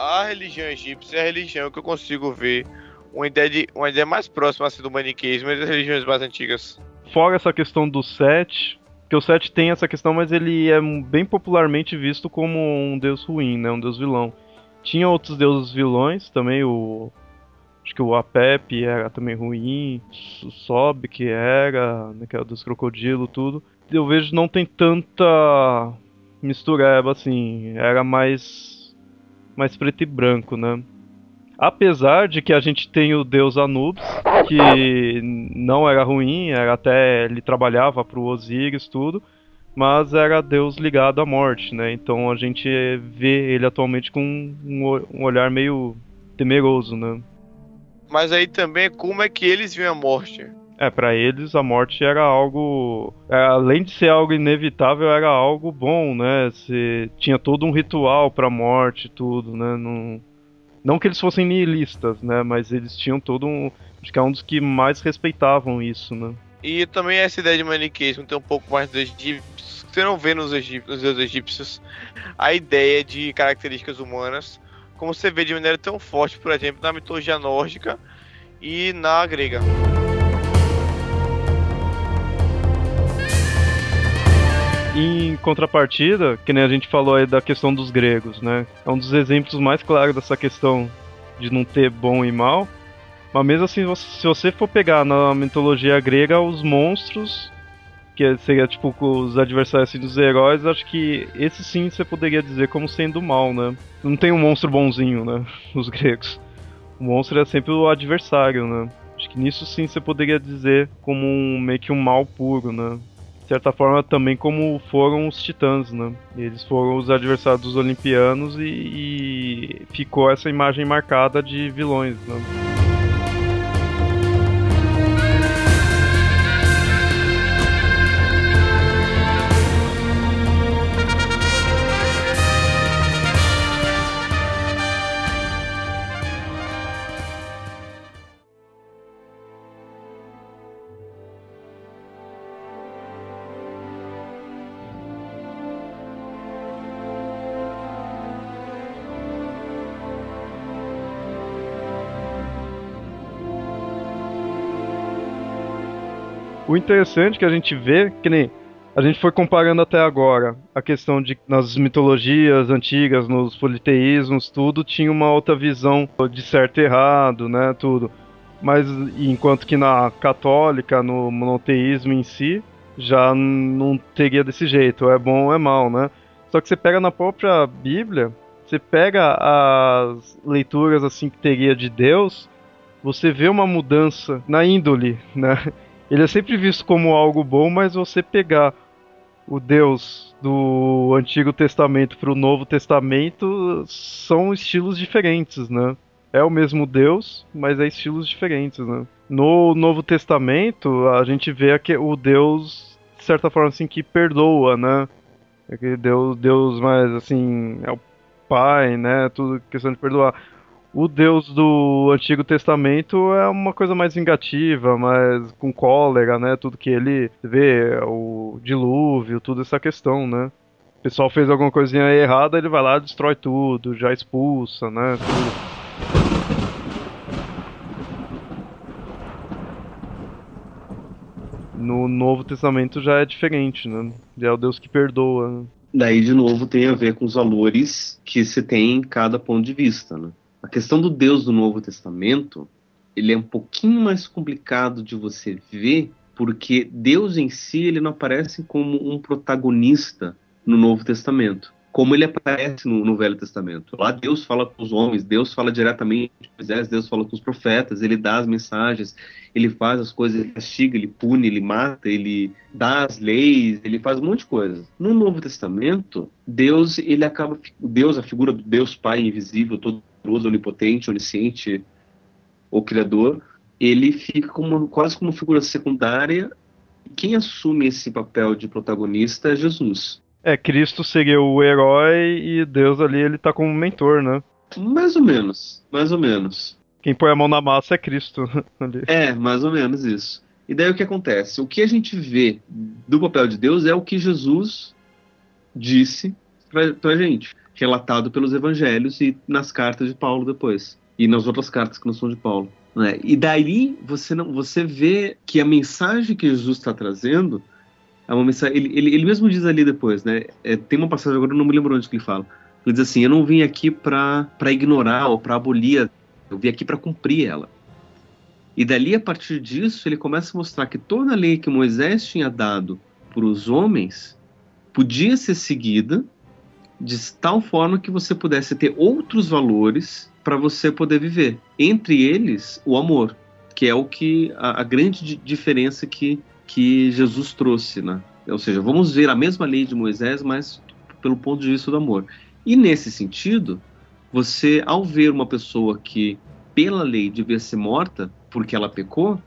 A religião egípcia é a religião que eu consigo ver uma ideia, de, uma ideia mais próxima assim, do maniqueísmo e das religiões mais antigas. Fora essa questão do Sete, que o Sete tem essa questão, mas ele é bem popularmente visto como um deus ruim, né? Um deus vilão. Tinha outros deuses vilões também, o. Acho que o Apep era também ruim, o Sob que era, né, que era dos crocodilos, tudo. Eu vejo não tem tanta mistureba assim, era mais mais preto e branco, né? Apesar de que a gente tem o deus Anubis, que não era ruim, era até ele trabalhava para o Osíris tudo, mas era Deus ligado à morte, né? Então a gente vê ele atualmente com um, olhar meio temeroso, né? Mas aí também como é que eles viam a morte? É, para eles a morte era algo, é, além de ser algo inevitável, era algo bom, né? Tinha todo um ritual para a morte, tudo, né? Não, não que eles fossem nihilistas, né? Mas eles tinham todo um, acho que é um dos que mais respeitavam isso, né? E também essa ideia de maniqueísmo tem um pouco mais dos egípcios. Você não vê nos, egípcios, nos egípcios a ideia de características humanas, como você vê de maneira tão forte, por exemplo, na mitologia nórdica e na grega. Em contrapartida, que nem a gente falou aí da questão dos gregos, né? É um dos exemplos mais claros dessa questão de não ter bom e mal. Mas mesmo assim, se você for pegar na mitologia grega, os monstros, que seria tipo os adversários assim, dos heróis, acho que esse sim você poderia dizer como sendo mal, né? Não tem um monstro bonzinho, né? Os gregos. O monstro é sempre o adversário, né? Acho que nisso sim você poderia dizer como um, meio que um mal puro, né? Certa forma também como foram os titãs, né? Eles foram os adversários dos olimpianos e, e ficou essa imagem marcada de vilões, né? O interessante que a gente vê, que nem a gente foi comparando até agora a questão de nas mitologias antigas, nos politeísmos, tudo tinha uma outra visão de certo e errado, né, tudo. Mas enquanto que na católica, no monoteísmo em si, já não teria desse jeito, é bom ou é mal, né? Só que você pega na própria Bíblia, você pega as leituras assim que teria de Deus, você vê uma mudança na índole, né? Ele é sempre visto como algo bom, mas você pegar o Deus do Antigo Testamento para o Novo Testamento são estilos diferentes, né? É o mesmo Deus, mas é estilos diferentes, né? No Novo Testamento, a gente vê que o Deus, de certa forma, assim, que perdoa, né? Que Deus, Deus mais, assim, é o Pai, né? Tudo questão de perdoar o Deus do Antigo Testamento é uma coisa mais vingativa, mais com cólera, né? Tudo que ele vê, o dilúvio, toda essa questão, né? O pessoal fez alguma coisinha errada, ele vai lá, destrói tudo, já expulsa, né? Tudo. No Novo Testamento já é diferente, né? É o Deus que perdoa. Né? Daí, de novo, tem a ver com os valores que se tem em cada ponto de vista, né? A questão do Deus do Novo Testamento, ele é um pouquinho mais complicado de você ver, porque Deus em si ele não aparece como um protagonista no Novo Testamento, como ele aparece no, no Velho Testamento. Lá Deus fala com os homens, Deus fala diretamente com Moisés, Deus fala com os profetas, ele dá as mensagens, ele faz as coisas, ele castiga, ele pune, ele mata, ele dá as leis, ele faz um monte de coisa. No Novo Testamento, Deus, ele acaba, Deus, a figura do Deus Pai invisível, todo poderoso, onipotente, onisciente, o criador, ele fica como, quase como figura secundária. Quem assume esse papel de protagonista é Jesus. É, Cristo seria o herói e Deus ali ele tá como mentor, né? Mais ou menos, mais ou menos. Quem põe a mão na massa é Cristo. Ali. É, mais ou menos isso. E daí o que acontece? O que a gente vê do papel de Deus é o que Jesus disse para a gente, relatado pelos evangelhos e nas cartas de Paulo depois, e nas outras cartas que não são de Paulo. Né? E daí você não, você vê que a mensagem que Jesus está trazendo é uma mensagem. Ele, ele, ele, mesmo diz ali depois, né? É, tem uma passagem agora, eu não me lembro onde que ele fala. Ele diz assim: Eu não vim aqui para ignorar ou para abolir, eu vim aqui para cumprir ela. E dali, a partir disso, ele começa a mostrar que toda a lei que Moisés tinha dado para os homens podia ser seguida de tal forma que você pudesse ter outros valores para você poder viver. Entre eles, o amor, que é o que a, a grande diferença que, que Jesus trouxe, né? Ou seja, vamos ver a mesma lei de Moisés, mas pelo ponto de vista do amor. E nesse sentido, você, ao ver uma pessoa que, pela lei, devia ser morta porque ela pecou,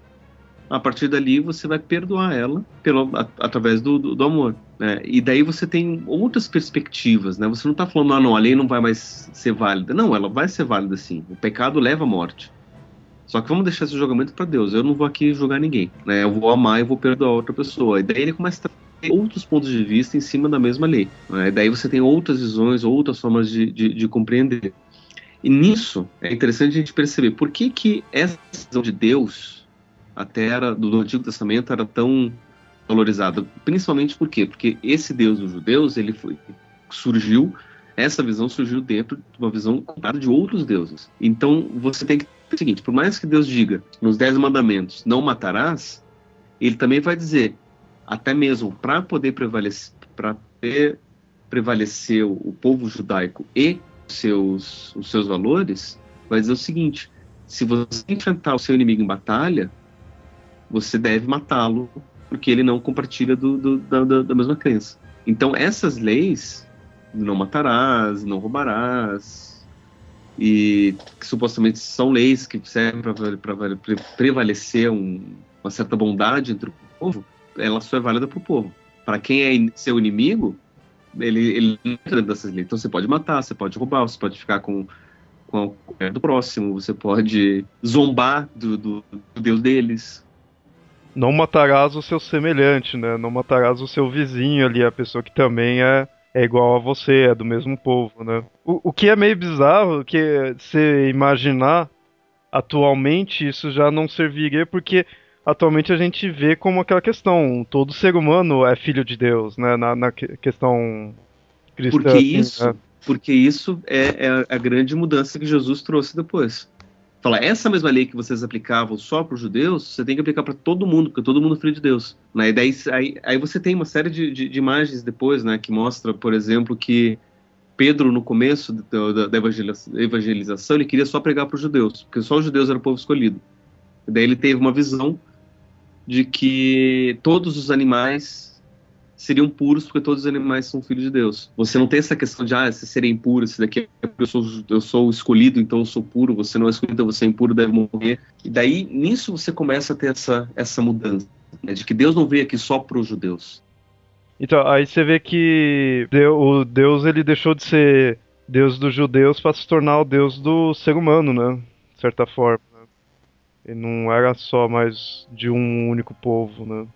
a partir dali você vai perdoar ela pelo, a, através do, do, do amor. Né? E daí você tem outras perspectivas. Né? Você não está falando, ah, não, a lei não vai mais ser válida. Não, ela vai ser válida sim. O pecado leva à morte. Só que vamos deixar esse julgamento para Deus. Eu não vou aqui julgar ninguém. Né? Eu vou amar e vou perdoar outra pessoa. E daí ele começa a outros pontos de vista em cima da mesma lei. Né? Daí você tem outras visões, outras formas de, de, de compreender. E nisso é interessante a gente perceber por que, que essa visão de Deus até era do Antigo Testamento era tão valorizada, principalmente por quê? Porque esse Deus dos judeus, ele foi surgiu, essa visão surgiu dentro de uma visão de outros deuses. Então, você tem que o seguinte, por mais que Deus diga nos Dez Mandamentos, não matarás, ele também vai dizer, até mesmo para poder prevalecer, para o, o povo judaico e seus, os seus valores, vai dizer o seguinte: se você enfrentar o seu inimigo em batalha, você deve matá-lo porque ele não compartilha do, do, da, da, mesma crença. Então essas leis, não matarás, não roubarás, e que supostamente são leis que servem para prevalecer um, uma certa bondade entre o povo, ela só é válida para o povo. Para quem é seu inimigo, ele, ele não entra dessas leis. Então você pode matar, você pode roubar, você pode ficar com, com a do próximo, você pode zombar do, do, do Deus deles, não matarás o seu semelhante, né? Não matarás o seu vizinho ali, a pessoa que também é, é igual a você, é do mesmo povo, né? O, o que é meio bizarro, que se imaginar atualmente isso já não serviria, porque atualmente a gente vê como aquela questão, todo ser humano é filho de Deus, né? Na, na questão cristã. Porque assim, isso, né? porque isso é, é a grande mudança que Jesus trouxe depois falar, essa mesma lei que vocês aplicavam só para os judeus, você tem que aplicar para todo mundo, porque todo mundo é filho de Deus. Né? E daí, aí, aí você tem uma série de, de, de, imagens depois, né, que mostra, por exemplo, que Pedro, no começo da, da evangelização, ele queria só pregar para os judeus, porque só os judeus eram o povo escolhido. E daí ele teve uma visão de que todos os animais seriam puros porque todos os animais são filhos de Deus. Você não tem essa questão de, ah, se serem impuros, se daqui é eu sou, eu sou escolhido, então eu sou puro, você não é escolhido, então você é impuro, deve morrer. E daí, nisso você começa a ter essa, essa mudança, né, de que Deus não veio aqui só para os judeus. Então, aí você vê que o Deus ele deixou de ser Deus dos judeus para se tornar o Deus do ser humano, né? De certa forma. Ele não era só mais de um único povo, né?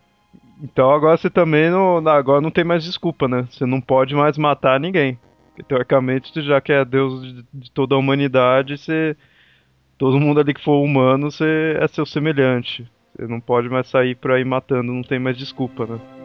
Então agora você também não. Agora não tem mais desculpa, né? Você não pode mais matar ninguém. Porque, teoricamente, já que é Deus de, de toda a humanidade, você. Todo mundo ali que for humano, você é seu semelhante. Você não pode mais sair por aí matando, não tem mais desculpa, né?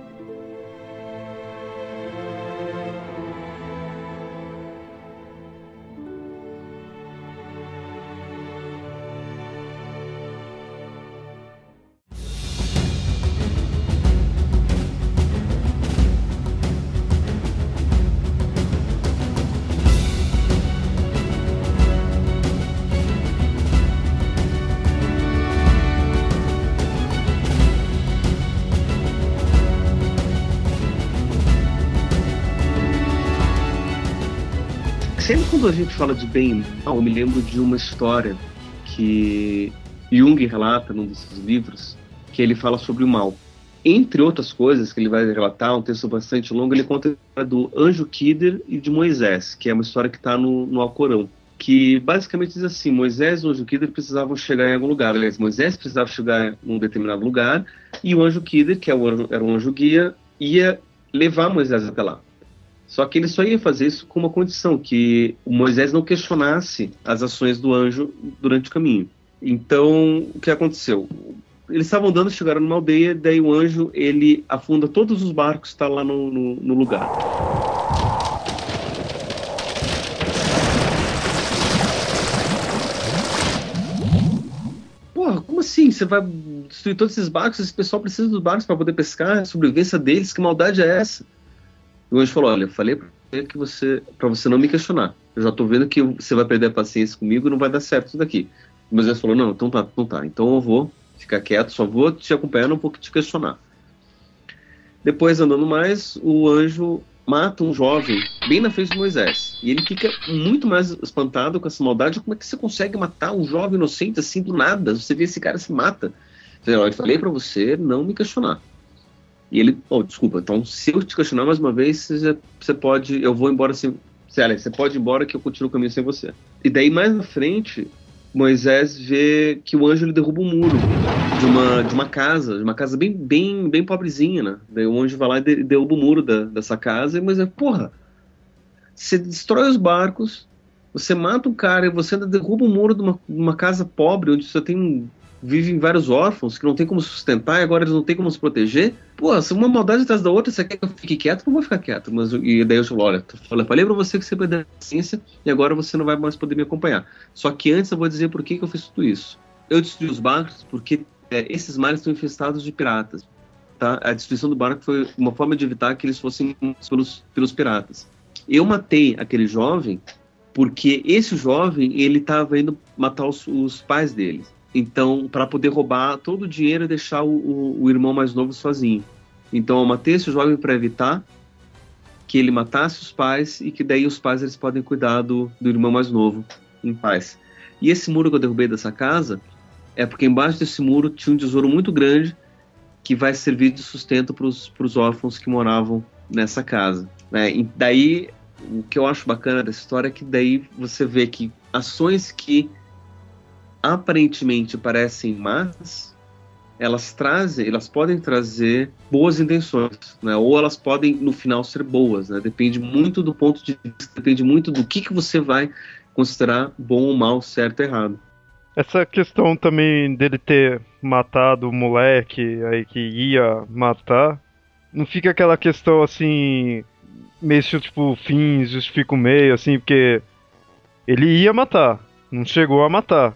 Gente fala de bem e mal, eu me lembro de uma história que Jung relata num dos seus livros, que ele fala sobre o mal. Entre outras coisas que ele vai relatar, um texto bastante longo, ele conta do anjo Kider e de Moisés, que é uma história que está no, no Alcorão. que basicamente diz assim: Moisés e o anjo Kider precisavam chegar em algum lugar. Aliás, Moisés precisava chegar em um determinado lugar e o anjo Kider, que é era um anjo guia, ia levar Moisés até lá. Só que ele só ia fazer isso com uma condição, que Moisés não questionasse as ações do anjo durante o caminho. Então, o que aconteceu? Eles estavam andando, chegaram numa aldeia, daí o anjo, ele afunda todos os barcos que tá lá no, no, no lugar. Porra, como assim? Você vai destruir todos esses barcos? Esse pessoal precisa dos barcos para poder pescar, a sobrevivência deles, que maldade é essa? O anjo falou: Olha, falei pra você que você, para você não me questionar. Eu já tô vendo que você vai perder a paciência comigo e não vai dar certo isso daqui. Mas ele falou: Não, então tá, então tá. Então eu vou ficar quieto, só vou te acompanhar, não vou te questionar. Depois, andando mais, o anjo mata um jovem bem na frente de Moisés. E ele fica muito mais espantado com essa maldade. Como é que você consegue matar um jovem inocente assim do nada? Você vê esse cara se mata. Eu falei para você não me questionar. E ele, oh, desculpa, então se eu te questionar mais uma vez, você, pode, eu vou embora sem. Sério, você pode ir embora que eu continuo o caminho sem você. E daí mais na frente, Moisés vê que o anjo ele derruba um muro de uma, de uma casa, de uma casa bem, bem, bem pobrezinha, né? Daí o anjo vai lá e derruba o muro da, dessa casa, e Moisés, porra, você destrói os barcos, você mata um cara e você ainda derruba o muro de uma, uma casa pobre, onde você tem vivem vários órfãos que não tem como sustentar e agora eles não têm como se proteger. Pô, se uma maldade atrás da outra, você quer que eu fique quieto? Não vou ficar quieto. Mas, e daí eu falo, olha, eu falei pra você que você perdeu a ciência e agora você não vai mais poder me acompanhar. Só que antes eu vou dizer por que, que eu fiz tudo isso. Eu destruí os barcos porque é, esses mares estão infestados de piratas. Tá? A destruição do barco foi uma forma de evitar que eles fossem pelos, pelos piratas. Eu matei aquele jovem porque esse jovem ele estava indo matar os, os pais deles. Então, para poder roubar todo o dinheiro e deixar o, o, o, irmão mais novo sozinho. Então, matei esse jovem para evitar que ele matasse os pais e que daí os pais eles podem cuidar do, do irmão mais novo em paz. E esse muro que eu derrubei dessa casa é porque embaixo desse muro tinha um tesouro muito grande que vai servir de sustento para os órfãos que moravam nessa casa. Né? E daí, o que eu acho bacana dessa história é que daí você vê que ações que aparentemente parecem más, elas trazem, elas podem trazer boas intenções, né? Ou elas podem no final ser boas, né? Depende muito do ponto de vista, depende muito do que que você vai considerar bom ou mal, certo ou errado. Essa questão também dele ter matado o moleque aí que ia matar, não fica aquela questão assim, meio tipo, fim justifica o meio, assim, porque ele ia matar, não chegou a matar.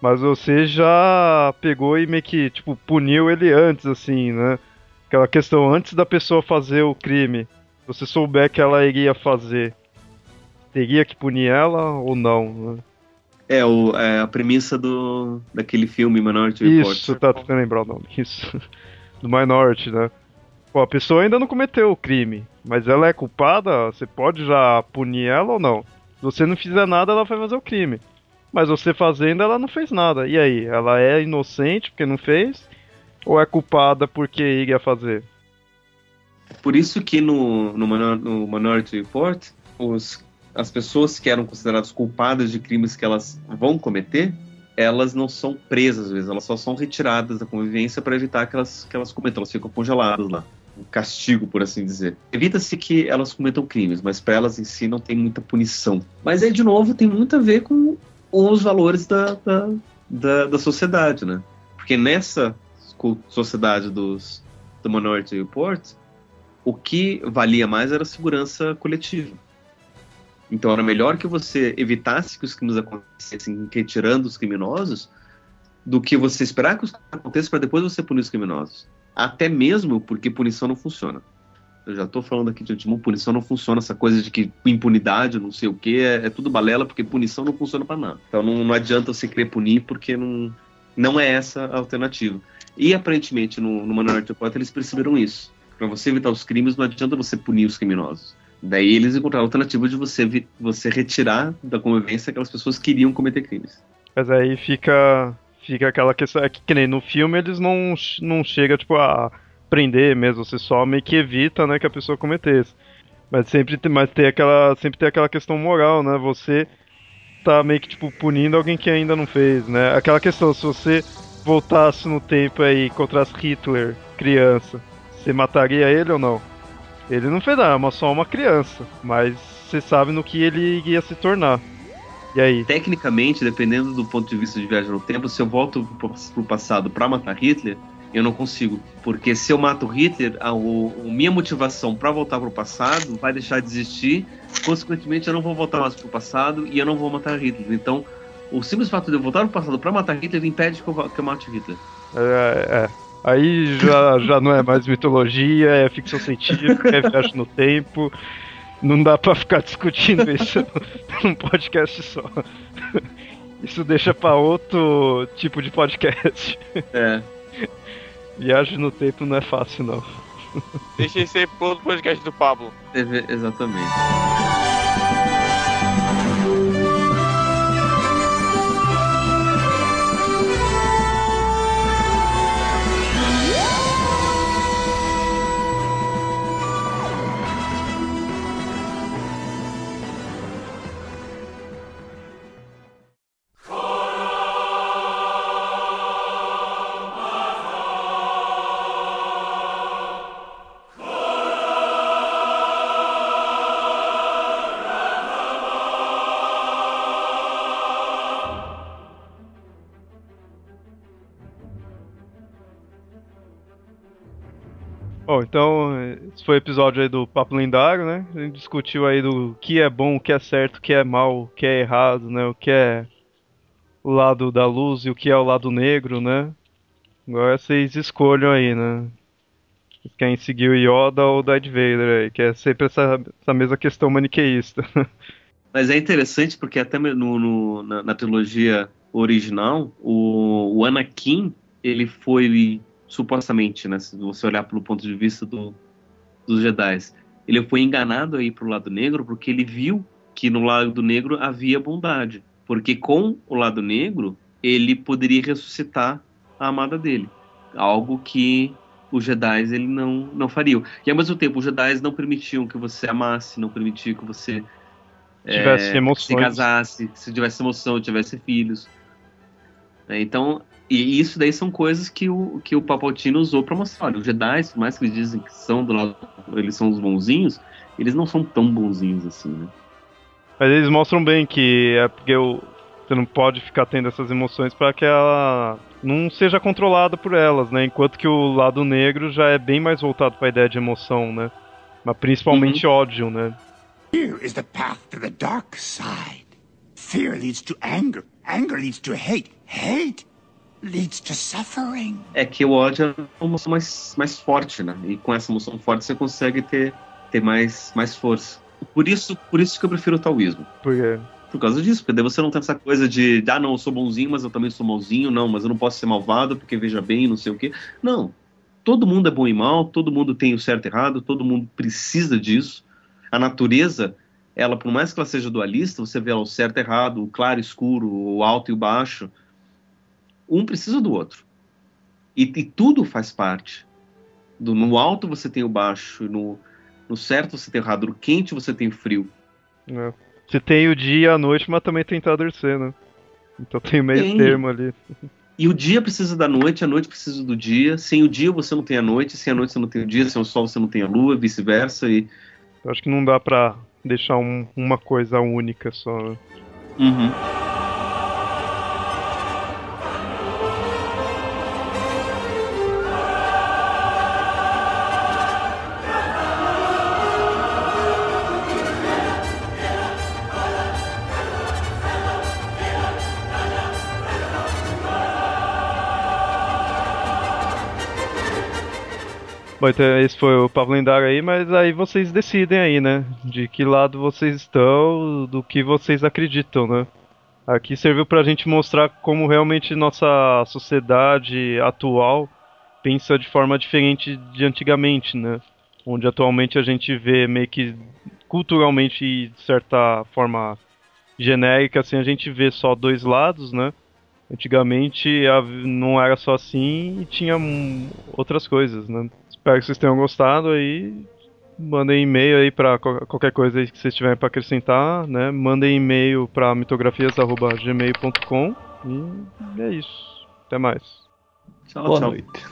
Mas você já pegou e meio que, tipo, puniu ele antes, assim, né? Aquela questão, antes da pessoa fazer o crime, você souber que ela iria fazer, teria que punir ela ou não, né? É, o, é a premissa do, daquele filme Minority Report. Isso, tá tentando lembrar o nome, isso. Do Minority, né? Pô, a pessoa ainda não cometeu o crime, mas ela é culpada, você pode já punir ela ou não. Se você não fizer nada, ela vai fazer o crime. Mas você fazendo, ela não fez nada. E aí? Ela é inocente porque não fez? Ou é culpada porque iria fazer? Por isso que no, no, no Minority Report, os, as pessoas que eram consideradas culpadas de crimes que elas vão cometer, elas não são presas, às vezes, elas só são retiradas da convivência para evitar que elas, que elas cometam, elas ficam congeladas lá. Um castigo, por assim dizer. Evita-se que elas cometam crimes, mas para elas em si não tem muita punição. Mas aí, de novo, tem muito a ver com os valores da, da, da, da sociedade, né? Porque nessa sociedade dos, do Minority Report, o que valia mais era a segurança coletiva. Então era melhor que você evitasse que os crimes acontecessem retirando os criminosos do que você esperar que os crimes aconteçam para depois você punir os criminosos. Até mesmo porque punição não funciona eu já tô falando aqui de antemão, punição não funciona, essa coisa de que impunidade, não sei o que, é, é, tudo balela, porque punição não funciona para nada. Então não, não adianta você querer punir, porque não, não é essa a alternativa. E aparentemente no, no Minority Report eles perceberam isso. Para você evitar os crimes, não adianta você punir os criminosos. Daí eles encontraram a alternativa de você, você retirar da convivência aquelas pessoas que queriam cometer crimes. Mas aí fica, fica aquela questão, é que, que nem no filme eles não, não chega tipo a prender mesmo, você só meio que evita, né, que a pessoa cometesse. Mas sempre, mas tem aquela, sempre tem aquela questão moral, né? Você tá meio que, tipo, punindo alguém que ainda não fez, né? Aquela questão, se você voltasse no tempo aí e encontrasse Hitler, criança, você mataria ele ou não? Ele não fez nada, é só uma criança, mas você sabe no que ele ia se tornar. E aí? Tecnicamente, dependendo do ponto de vista de viagem no tempo, se eu volto pro passado para matar Hitler, eu não consigo. Porque se eu mato Hitler, a, o, a minha motivação para voltar pro passado vai deixar de existir. Consequentemente, eu não vou voltar mais pro passado e eu não vou matar Hitler. Então, o simples fato de eu voltar pro passado para matar Hitler impede que eu, que eu mate Hitler. É, é. Aí já, já não é mais mitologia, é ficção científica, é viagem no tempo. Não dá pra ficar discutindo isso num podcast só. Isso deixa pra outro tipo de podcast. É. Viagem no tempo não é fácil, não. Deixa esse aí pro outro podcast do Pablo. Exatamente. Então, esse foi o episódio aí do Papo Lendário, né? A gente discutiu aí do que é bom, o que é certo, o que é mal, o que é errado, né? O que é o lado da luz e o que é o lado negro, né? Agora vocês escolham aí, né? Vocês querem seguir o Yoda ou o Darth Vader aí, que é sempre essa, essa mesma questão maniqueísta. Mas é interessante porque até no, no na, na, trilogia original, o, o Anakin, ele foi supostamente, né, se você olhar pelo ponto de vista do, dos Jedi, ele foi enganado aí pro lado negro porque ele viu que no lado negro havia bondade, porque com o lado negro ele poderia ressuscitar a amada dele, algo que os Jedi ele não não fariam. E ao mesmo tempo os Jedi não permitiam que você amasse, não permitiam que você tivesse é, emoções, se casasse, se tivesse emoção, tivesse filhos. Então e isso daí são coisas que o, que o Palpatine usou para mostrar. Olha, os Jedi, por mais que eles dizem que são do lado, eles são os bonzinhos, eles não são tão bonzinhos assim, né? Mas eles mostram bem que é porque o, você não pode ficar tendo essas emoções para que ela não seja controlada por elas, né? Enquanto que o lado negro já é bem mais voltado para a ideia de emoção, né? Mas principalmente uhum. ódio, né? Fear is the path to the dark side. Fear leads to anger. Anger leads to hate. Hate leads to suffering. É que o ódio é uma emoção mais, mais forte, né? E com essa emoção forte você consegue ter, ter mais, mais força. Por isso, por isso que eu prefiro o taoísmo. Por quê? Por causa disso, porque daí você não tem essa coisa de, ah, não, eu sou bonzinho, mas eu também sou malzinho, não, mas eu não posso ser malvado porque veja bem, não sei o quê. Não. Todo mundo é bom e mal, todo mundo tem o certo e errado, todo mundo precisa disso. A natureza, ela, por mais que ela seja dualista, você vê ela, o certo e errado, o claro e escuro, o alto e o baixo um precisa do outro. E, e tudo faz parte. Do, no alto você tem o baixo, no, no certo você tem o errado, no quente você tem o frio. É. Você tem o dia e a noite, mas também tem entardecer, né? Então tem meio tem. termo ali. E o dia precisa da noite, a noite precisa do dia. Sem o dia você não tem a noite, sem a noite você não tem o dia, sem o sol você não tem a lua, vice-versa. E... Eu acho que não dá pra deixar um, uma coisa única só. Né? Uhum. Bom, então esse foi o Pablo Lendário aí, mas aí vocês decidem aí, né? De que lado vocês estão, do que vocês acreditam, né? Aqui serviu pra gente mostrar como realmente nossa sociedade atual pensa de forma diferente de antigamente, né? Onde atualmente a gente vê meio que culturalmente e de certa forma genérica, assim, a gente vê só dois lados, né? Antigamente não era só assim e tinha outras coisas, né? Espero que vocês tenham gostado aí. mandem e-mail aí para qualquer coisa que vocês tiverem para acrescentar, né? Mandem e-mail para mitografias@gmail.com e é isso. Até mais. Tchau, Boa tchau. noite.